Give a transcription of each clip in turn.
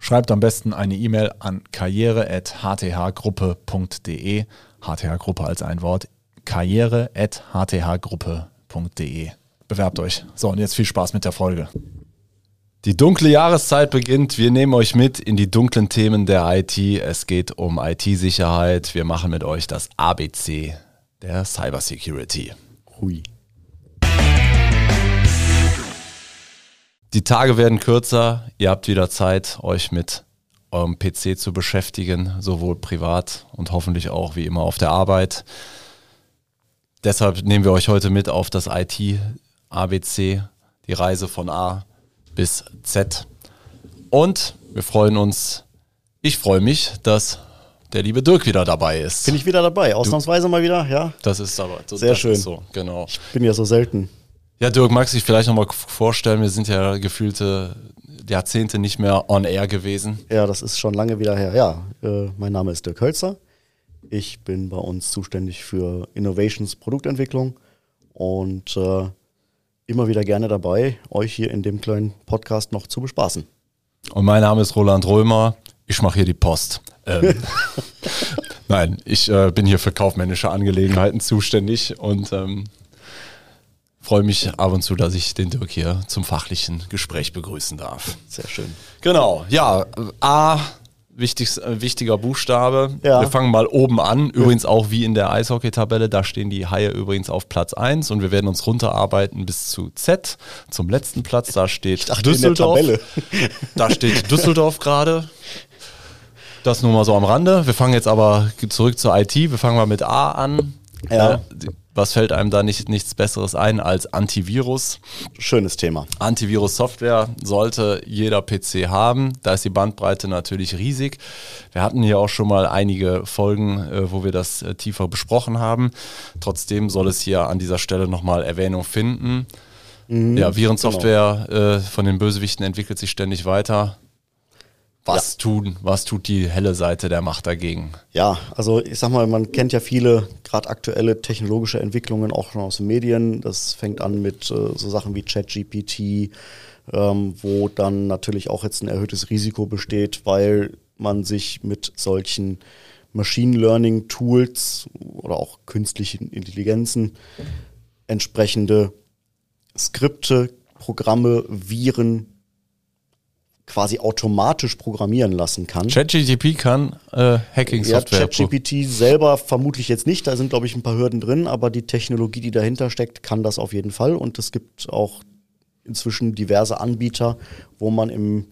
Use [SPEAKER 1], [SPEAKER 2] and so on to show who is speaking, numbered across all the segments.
[SPEAKER 1] Schreibt am besten eine E-Mail an karriere.hthgruppe.de. HTH-Gruppe als ein Wort. karriere.hthgruppe.de. Bewerbt euch. So, und jetzt viel Spaß mit der Folge. Die dunkle Jahreszeit beginnt. Wir nehmen euch mit in die dunklen Themen der IT. Es geht um IT-Sicherheit. Wir machen mit euch das ABC der Cybersecurity. Hui. Die Tage werden kürzer. Ihr habt wieder Zeit, euch mit eurem PC zu beschäftigen, sowohl privat und hoffentlich auch wie immer auf der Arbeit. Deshalb nehmen wir euch heute mit auf das IT-ABC, die Reise von A bis Z. Und wir freuen uns, ich freue mich, dass der liebe Dirk wieder dabei ist.
[SPEAKER 2] Bin ich wieder dabei, ausnahmsweise mal wieder, ja.
[SPEAKER 1] Das ist aber
[SPEAKER 2] so, sehr schön.
[SPEAKER 1] so, genau.
[SPEAKER 2] Ich bin ja so selten.
[SPEAKER 1] Ja, Dirk, magst du dich vielleicht nochmal vorstellen? Wir sind ja gefühlte Jahrzehnte nicht mehr on air gewesen.
[SPEAKER 2] Ja, das ist schon lange wieder her. Ja, äh, mein Name ist Dirk Hölzer. Ich bin bei uns zuständig für Innovations Produktentwicklung und äh, immer wieder gerne dabei, euch hier in dem kleinen Podcast noch zu bespaßen.
[SPEAKER 1] Und mein Name ist Roland Römer. Ich mache hier die Post. Ähm, Nein, ich äh, bin hier für kaufmännische Angelegenheiten zuständig und ähm, freue mich ab und zu, dass ich den Dirk hier zum fachlichen Gespräch begrüßen darf.
[SPEAKER 2] Sehr schön.
[SPEAKER 1] Genau, ja, A, wichtig, äh, wichtiger Buchstabe. Ja. Wir fangen mal oben an, übrigens auch wie in der Eishockey-Tabelle, da stehen die Haie übrigens auf Platz 1 und wir werden uns runterarbeiten bis zu Z, zum letzten Platz, da steht Düsseldorf. Da steht Düsseldorf gerade. Das nur mal so am Rande. Wir fangen jetzt aber zurück zur IT. Wir fangen mal mit A an. Ja. Was fällt einem da nicht, nichts Besseres ein als Antivirus?
[SPEAKER 2] Schönes Thema.
[SPEAKER 1] Antivirus-Software sollte jeder PC haben. Da ist die Bandbreite natürlich riesig. Wir hatten hier auch schon mal einige Folgen, äh, wo wir das äh, tiefer besprochen haben. Trotzdem soll es hier an dieser Stelle nochmal Erwähnung finden. Mhm, ja, Virensoftware genau. äh, von den Bösewichten entwickelt sich ständig weiter. Was ja. tun, was tut die helle Seite der Macht dagegen?
[SPEAKER 2] Ja, also ich sag mal, man kennt ja viele gerade aktuelle technologische Entwicklungen auch schon aus den Medien. Das fängt an mit äh, so Sachen wie ChatGPT, ähm, wo dann natürlich auch jetzt ein erhöhtes Risiko besteht, weil man sich mit solchen Machine Learning Tools oder auch künstlichen Intelligenzen entsprechende Skripte, Programme, Viren quasi automatisch programmieren lassen kann.
[SPEAKER 1] ChatGPT kann äh, Hacking-Software.
[SPEAKER 2] Ja, ChatGPT selber vermutlich jetzt nicht, da sind glaube ich ein paar Hürden drin, aber die Technologie, die dahinter steckt, kann das auf jeden Fall und es gibt auch inzwischen diverse Anbieter, wo man im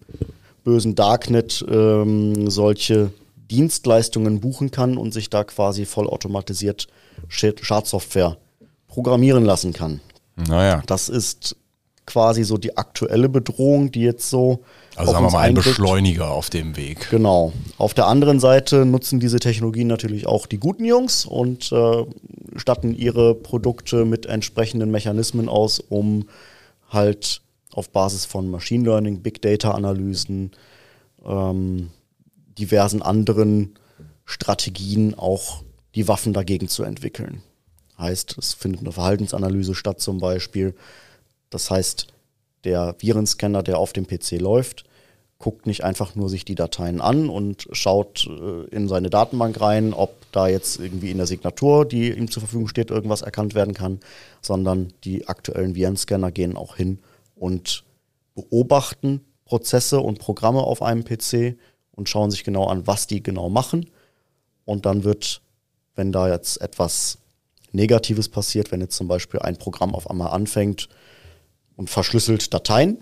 [SPEAKER 2] bösen Darknet ähm, solche Dienstleistungen buchen kann und sich da quasi vollautomatisiert Schadsoftware programmieren lassen kann.
[SPEAKER 1] Naja.
[SPEAKER 2] Das ist quasi so die aktuelle Bedrohung, die jetzt so.
[SPEAKER 1] Also sagen wir mal ein Beschleuniger auf dem Weg.
[SPEAKER 2] Genau. Auf der anderen Seite nutzen diese Technologien natürlich auch die guten Jungs und äh, statten ihre Produkte mit entsprechenden Mechanismen aus, um halt auf Basis von Machine Learning, Big Data Analysen, ähm, diversen anderen Strategien auch die Waffen dagegen zu entwickeln. Heißt, es findet eine Verhaltensanalyse statt zum Beispiel. Das heißt, der Virenscanner, der auf dem PC läuft, guckt nicht einfach nur sich die Dateien an und schaut äh, in seine Datenbank rein, ob da jetzt irgendwie in der Signatur, die ihm zur Verfügung steht, irgendwas erkannt werden kann, sondern die aktuellen Virenscanner gehen auch hin und beobachten Prozesse und Programme auf einem PC und schauen sich genau an, was die genau machen. Und dann wird, wenn da jetzt etwas Negatives passiert, wenn jetzt zum Beispiel ein Programm auf einmal anfängt, und verschlüsselt Dateien,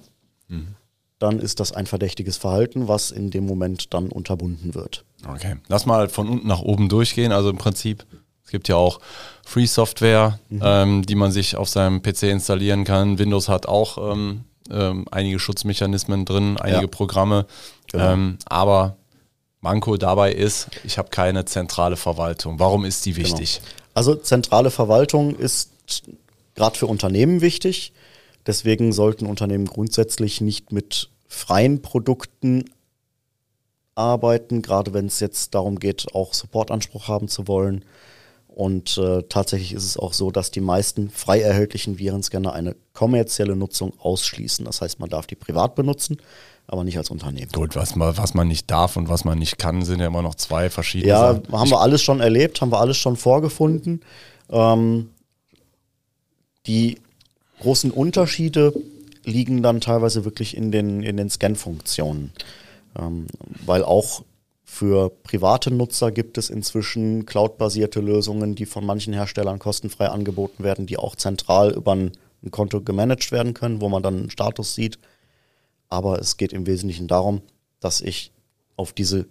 [SPEAKER 2] mhm. Dann ist das ein verdächtiges Verhalten, was in dem Moment dann unterbunden wird.
[SPEAKER 1] Okay, lass mal von unten nach oben durchgehen. Also im Prinzip, es gibt ja auch Free Software, mhm. ähm, die man sich auf seinem PC installieren kann. Windows hat auch ähm, ähm, einige Schutzmechanismen drin, einige ja. Programme, genau. Ähm, aber Manko dabei ist, ich habe keine zentrale Verwaltung. Warum ist die genau. wichtig?
[SPEAKER 2] Genau. Also zentrale Verwaltung ist gerade für Unternehmen wichtig. Deswegen sollten Unternehmen grundsätzlich nicht mit freien Produkten arbeiten, gerade wenn es jetzt darum geht, auch Supportanspruch haben zu wollen. Und äh, tatsächlich ist es auch so, dass die meisten frei erhältlichen Virenscanner eine kommerzielle Nutzung ausschließen. Das heißt, man darf die privat benutzen, aber nicht als Unternehmen.
[SPEAKER 1] Gut, was man, was man nicht darf und was man nicht kann, sind ja immer noch zwei verschiedene
[SPEAKER 2] ja, Sachen. Ja, haben wir alles schon erlebt, haben wir alles schon vorgefunden. Ähm, die großen Unterschiede liegen dann teilweise wirklich in den, in den Scan-Funktionen. Ähm, weil auch für private Nutzer gibt es inzwischen cloud-basierte Lösungen, die von manchen Herstellern kostenfrei angeboten werden, die auch zentral über ein, ein Konto gemanagt werden können, wo man dann einen Status sieht. Aber es geht im Wesentlichen darum, dass ich auf diese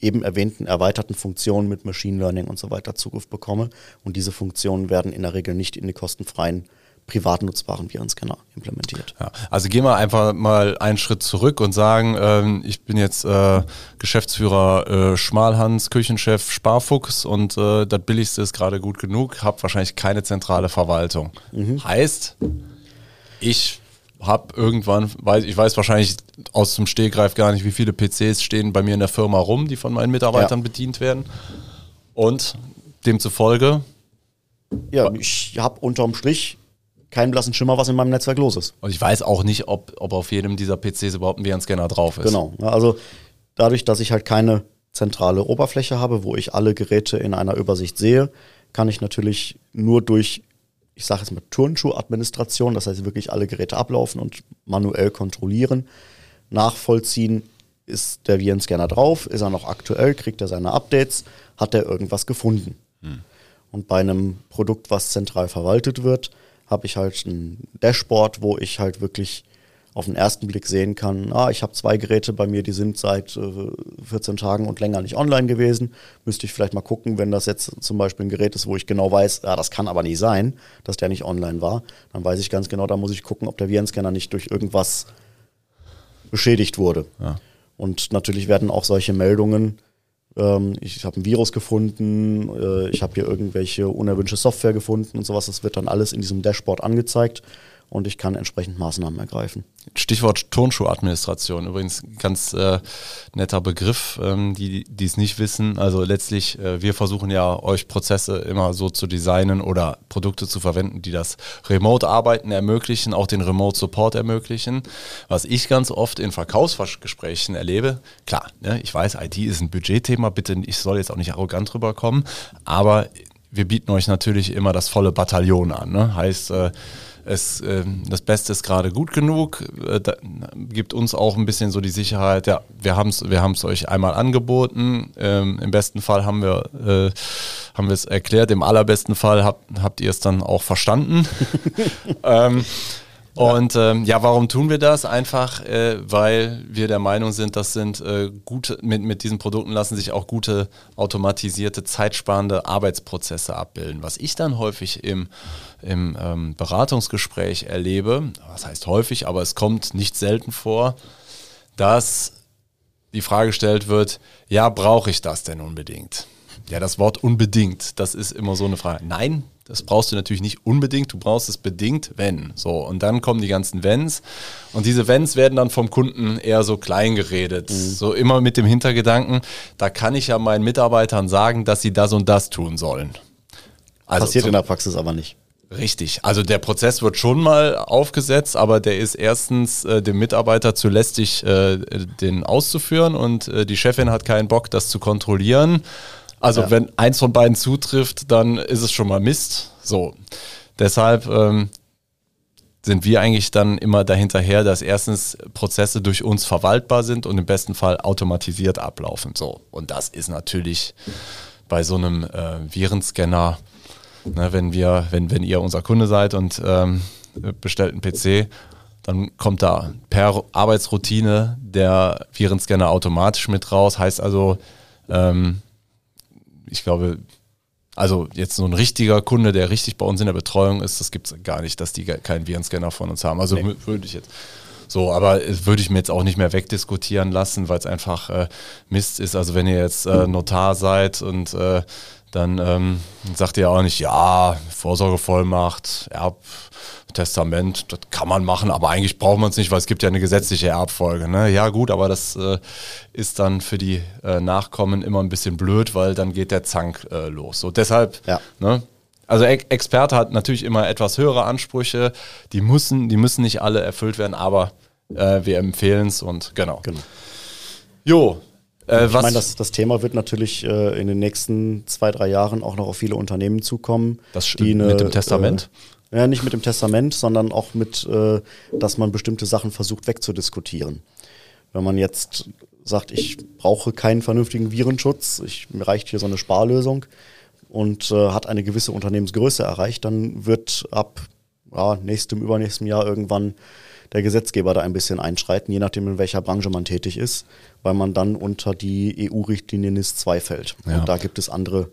[SPEAKER 2] eben erwähnten erweiterten Funktionen mit Machine Learning und so weiter Zugriff bekomme. Und diese Funktionen werden in der Regel nicht in die kostenfreien privat nutzbaren Virenscanner implementiert.
[SPEAKER 1] Ja, also gehen wir einfach mal einen Schritt zurück und sagen, ähm, ich bin jetzt äh, Geschäftsführer äh, Schmalhans, Küchenchef Sparfuchs und äh, das Billigste ist gerade gut genug, habe wahrscheinlich keine zentrale Verwaltung. Mhm. Heißt, ich habe irgendwann, weiß, ich weiß wahrscheinlich aus dem Stehgreif gar nicht, wie viele PCs stehen bei mir in der Firma rum, die von meinen Mitarbeitern ja. bedient werden. Und demzufolge.
[SPEAKER 2] Ja, ich habe unterm Strich keinen blassen Schimmer, was in meinem Netzwerk los ist.
[SPEAKER 1] Und ich weiß auch nicht, ob, ob auf jedem dieser PCs überhaupt ein VN-Scanner drauf ist.
[SPEAKER 2] Genau. Also dadurch, dass ich halt keine zentrale Oberfläche habe, wo ich alle Geräte in einer Übersicht sehe, kann ich natürlich nur durch, ich sage jetzt mal Turnschuh-Administration, das heißt wirklich alle Geräte ablaufen und manuell kontrollieren, nachvollziehen, ist der VN-Scanner drauf, ist er noch aktuell, kriegt er seine Updates, hat er irgendwas gefunden. Hm. Und bei einem Produkt, was zentral verwaltet wird, habe ich halt ein Dashboard, wo ich halt wirklich auf den ersten Blick sehen kann, ah, ich habe zwei Geräte bei mir, die sind seit äh, 14 Tagen und länger nicht online gewesen. Müsste ich vielleicht mal gucken, wenn das jetzt zum Beispiel ein Gerät ist, wo ich genau weiß, ja, das kann aber nicht sein, dass der nicht online war. Dann weiß ich ganz genau, da muss ich gucken, ob der Virenscanner nicht durch irgendwas beschädigt wurde. Ja. Und natürlich werden auch solche Meldungen ähm, ich habe ein Virus gefunden, äh, ich habe hier irgendwelche unerwünschte Software gefunden und sowas. Das wird dann alles in diesem Dashboard angezeigt und ich kann entsprechend Maßnahmen ergreifen.
[SPEAKER 1] Stichwort Turnschuhadministration, übrigens ganz äh, netter Begriff, ähm, die es nicht wissen. Also letztlich, äh, wir versuchen ja euch Prozesse immer so zu designen oder Produkte zu verwenden, die das Remote-Arbeiten ermöglichen, auch den Remote-Support ermöglichen. Was ich ganz oft in Verkaufsgesprächen erlebe, klar, ne, ich weiß, IT ist ein Budgetthema, bitte, ich soll jetzt auch nicht arrogant rüberkommen, aber wir bieten euch natürlich immer das volle Bataillon an. Ne? Heißt, äh, es, äh, das Beste ist gerade gut genug, äh, gibt uns auch ein bisschen so die Sicherheit, ja, wir haben es wir haben's euch einmal angeboten, ähm, im besten Fall haben wir äh, haben wir es erklärt, im allerbesten Fall habt, habt ihr es dann auch verstanden. ähm, und ähm, ja, warum tun wir das? Einfach, äh, weil wir der Meinung sind, das sind äh, gute, mit, mit diesen Produkten lassen sich auch gute automatisierte, zeitsparende Arbeitsprozesse abbilden. Was ich dann häufig im, im ähm, Beratungsgespräch erlebe, was heißt häufig, aber es kommt nicht selten vor, dass die Frage gestellt wird, ja, brauche ich das denn unbedingt? Ja, das Wort unbedingt, das ist immer so eine Frage. Nein, das brauchst du natürlich nicht unbedingt, du brauchst es bedingt, wenn. So, und dann kommen die ganzen Wenns. Und diese Wenns werden dann vom Kunden eher so klein geredet. Mhm. So immer mit dem Hintergedanken, da kann ich ja meinen Mitarbeitern sagen, dass sie das und das tun sollen.
[SPEAKER 2] Also Passiert in der Praxis aber nicht.
[SPEAKER 1] Richtig. Also der Prozess wird schon mal aufgesetzt, aber der ist erstens äh, dem Mitarbeiter zu lästig, äh, den auszuführen und äh, die Chefin hat keinen Bock, das zu kontrollieren. Also ja. wenn eins von beiden zutrifft, dann ist es schon mal Mist. So. Deshalb ähm, sind wir eigentlich dann immer dahinterher, dass erstens Prozesse durch uns verwaltbar sind und im besten Fall automatisiert ablaufen. So. Und das ist natürlich bei so einem äh, Virenscanner, ne, wenn wir, wenn, wenn ihr unser Kunde seid und ähm, bestellt einen PC, dann kommt da per Arbeitsroutine der Virenscanner automatisch mit raus. Heißt also, ähm, ich glaube, also jetzt so ein richtiger Kunde, der richtig bei uns in der Betreuung ist, das gibt es gar nicht, dass die keinen Virenscanner von uns haben. Also nee. würde ich jetzt So, aber würde ich mir jetzt auch nicht mehr wegdiskutieren lassen, weil es einfach äh, Mist ist. Also wenn ihr jetzt äh, Notar seid und äh, dann ähm, sagt ihr auch nicht, ja, Vorsorgevollmacht, Erbtestament, das kann man machen, aber eigentlich braucht man es nicht, weil es gibt ja eine gesetzliche Erbfolge. Ne? Ja gut, aber das äh, ist dann für die äh, Nachkommen immer ein bisschen blöd, weil dann geht der Zank äh, los. So deshalb, ja. ne? Also e Experte hat natürlich immer etwas höhere Ansprüche, die müssen, die müssen nicht alle erfüllt werden, aber äh, wir empfehlen es und genau. genau.
[SPEAKER 2] Jo, äh, ich meine, das, das Thema wird natürlich äh, in den nächsten zwei, drei Jahren auch noch auf viele Unternehmen zukommen.
[SPEAKER 1] Das die eine, mit dem Testament?
[SPEAKER 2] Äh, ja, nicht mit dem Testament, sondern auch mit, äh, dass man bestimmte Sachen versucht wegzudiskutieren. Wenn man jetzt sagt, ich brauche keinen vernünftigen Virenschutz, ich, mir reicht hier so eine Sparlösung und äh, hat eine gewisse Unternehmensgröße erreicht, dann wird ab ja, nächstem, übernächstem Jahr irgendwann der Gesetzgeber da ein bisschen einschreiten, je nachdem, in welcher Branche man tätig ist, weil man dann unter die EU-Richtlinie NIS 2 fällt. Ja. Und da gibt es andere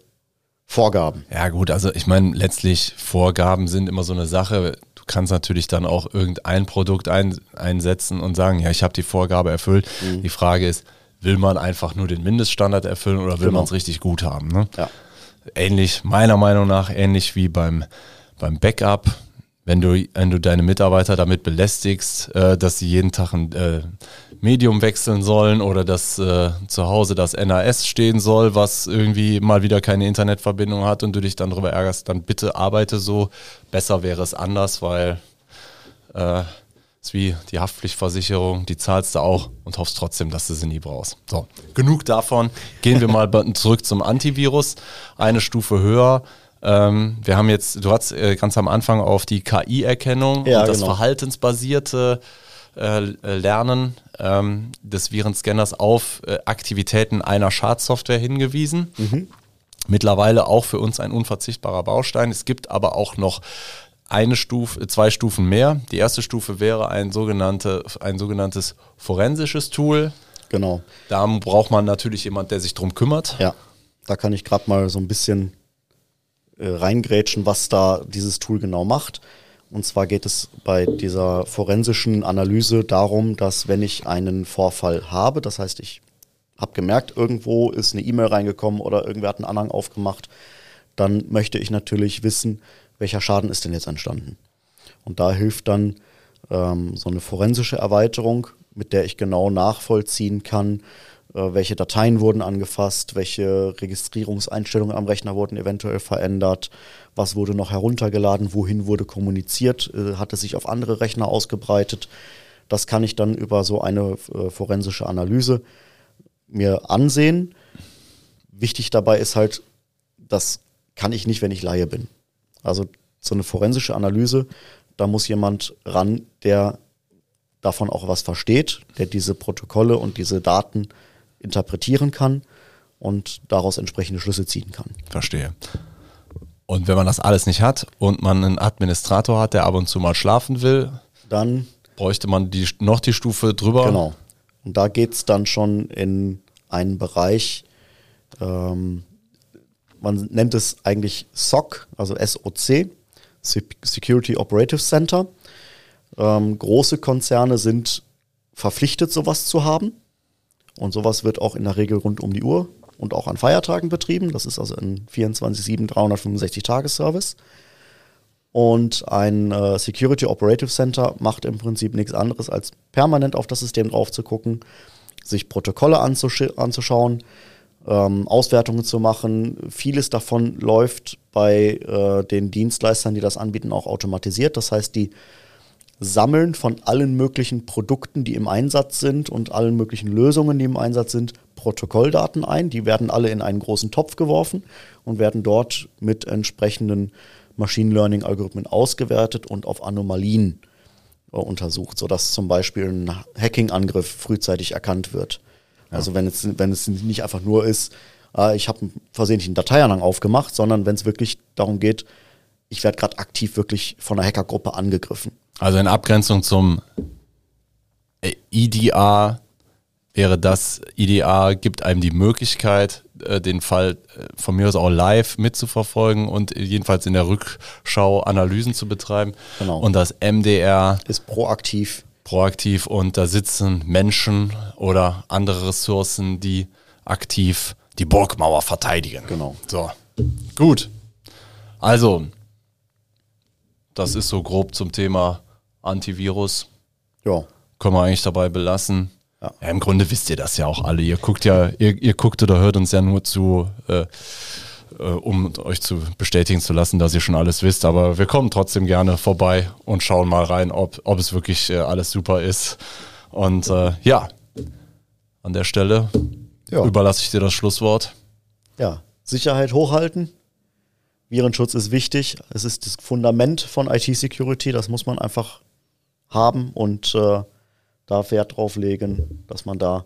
[SPEAKER 2] Vorgaben.
[SPEAKER 1] Ja, gut, also ich meine, letztlich Vorgaben sind immer so eine Sache. Du kannst natürlich dann auch irgendein Produkt ein, einsetzen und sagen, ja, ich habe die Vorgabe erfüllt. Mhm. Die Frage ist, will man einfach nur den Mindeststandard erfüllen oder will genau. man es richtig gut haben? Ne? Ja. Ähnlich, meiner Meinung nach, ähnlich wie beim, beim Backup wenn du, wenn du deine Mitarbeiter damit belästigst, äh, dass sie jeden Tag ein äh, Medium wechseln sollen oder dass äh, zu Hause das NAS stehen soll, was irgendwie mal wieder keine Internetverbindung hat und du dich dann darüber ärgerst, dann bitte arbeite so. Besser wäre es anders, weil äh, ist wie die Haftpflichtversicherung, die zahlst du auch und hoffst trotzdem, dass du sie nie brauchst. So, genug davon. Gehen wir mal zurück zum Antivirus. Eine Stufe höher. Ähm, wir haben jetzt, du hast äh, ganz am Anfang auf die KI-Erkennung ja, und das genau. verhaltensbasierte äh, Lernen ähm, des Virenscanners auf äh, Aktivitäten einer Schadsoftware hingewiesen. Mhm. Mittlerweile auch für uns ein unverzichtbarer Baustein. Es gibt aber auch noch eine Stufe, zwei Stufen mehr. Die erste Stufe wäre ein, sogenannte, ein sogenanntes forensisches Tool.
[SPEAKER 2] Genau.
[SPEAKER 1] Da braucht man natürlich jemand, der sich drum kümmert.
[SPEAKER 2] Ja, da kann ich gerade mal so ein bisschen äh, reingrätschen, was da dieses Tool genau macht. Und zwar geht es bei dieser forensischen Analyse darum, dass wenn ich einen Vorfall habe, das heißt, ich habe gemerkt, irgendwo ist eine E-Mail reingekommen oder irgendwer hat einen Anhang aufgemacht, dann möchte ich natürlich wissen, welcher Schaden ist denn jetzt entstanden. Und da hilft dann ähm, so eine forensische Erweiterung, mit der ich genau nachvollziehen kann, welche Dateien wurden angefasst, welche Registrierungseinstellungen am Rechner wurden eventuell verändert, was wurde noch heruntergeladen, wohin wurde kommuniziert, äh, hat es sich auf andere Rechner ausgebreitet. Das kann ich dann über so eine äh, forensische Analyse mir ansehen. Wichtig dabei ist halt, das kann ich nicht, wenn ich Laie bin. Also so eine forensische Analyse, da muss jemand ran, der davon auch was versteht, der diese Protokolle und diese Daten interpretieren kann und daraus entsprechende Schlüsse ziehen kann.
[SPEAKER 1] Verstehe. Und wenn man das alles nicht hat und man einen Administrator hat, der ab und zu mal schlafen will, dann bräuchte man die, noch die Stufe drüber.
[SPEAKER 2] Genau. Und da geht es dann schon in einen Bereich, ähm, man nennt es eigentlich SOC, also SOC, Security Operative Center. Ähm, große Konzerne sind verpflichtet, sowas zu haben. Und sowas wird auch in der Regel rund um die Uhr und auch an Feiertagen betrieben. Das ist also ein 24-7 365 Tagesservice. Und ein äh, Security Operative Center macht im Prinzip nichts anderes, als permanent auf das System drauf zu gucken, sich Protokolle anzusch anzuschauen, ähm, Auswertungen zu machen. Vieles davon läuft bei äh, den Dienstleistern, die das anbieten, auch automatisiert. Das heißt, die Sammeln von allen möglichen Produkten, die im Einsatz sind und allen möglichen Lösungen, die im Einsatz sind, Protokolldaten ein. Die werden alle in einen großen Topf geworfen und werden dort mit entsprechenden Machine Learning-Algorithmen ausgewertet und auf Anomalien äh, untersucht, sodass zum Beispiel ein Hacking-Angriff frühzeitig erkannt wird. Ja. Also wenn es, wenn es nicht einfach nur ist, äh, ich habe einen versehentlichen Dateianhang aufgemacht, sondern wenn es wirklich darum geht, ich werde gerade aktiv wirklich von einer Hackergruppe angegriffen.
[SPEAKER 1] Also in Abgrenzung zum IDA wäre das, IDA gibt einem die Möglichkeit, äh, den Fall äh, von mir aus auch live mitzuverfolgen und jedenfalls in der Rückschau Analysen zu betreiben. Genau. Und das MDR
[SPEAKER 2] ist proaktiv.
[SPEAKER 1] proaktiv und da sitzen Menschen oder andere Ressourcen, die aktiv die Burgmauer verteidigen.
[SPEAKER 2] Genau.
[SPEAKER 1] So, gut. Also, das ist so grob zum Thema Antivirus.
[SPEAKER 2] Ja.
[SPEAKER 1] Können wir eigentlich dabei belassen. Ja. ja. Im Grunde wisst ihr das ja auch alle. Ihr guckt ja, ihr, ihr guckt oder hört uns ja nur zu, äh, äh, um euch zu bestätigen zu lassen, dass ihr schon alles wisst. Aber wir kommen trotzdem gerne vorbei und schauen mal rein, ob, ob es wirklich äh, alles super ist. Und äh, ja, an der Stelle ja. überlasse ich dir das Schlusswort.
[SPEAKER 2] Ja, Sicherheit hochhalten. Virenschutz ist wichtig. Es ist das Fundament von IT-Security. Das muss man einfach haben und äh, da Wert drauf legen, dass man da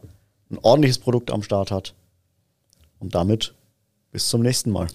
[SPEAKER 2] ein ordentliches Produkt am Start hat. Und damit bis zum nächsten Mal.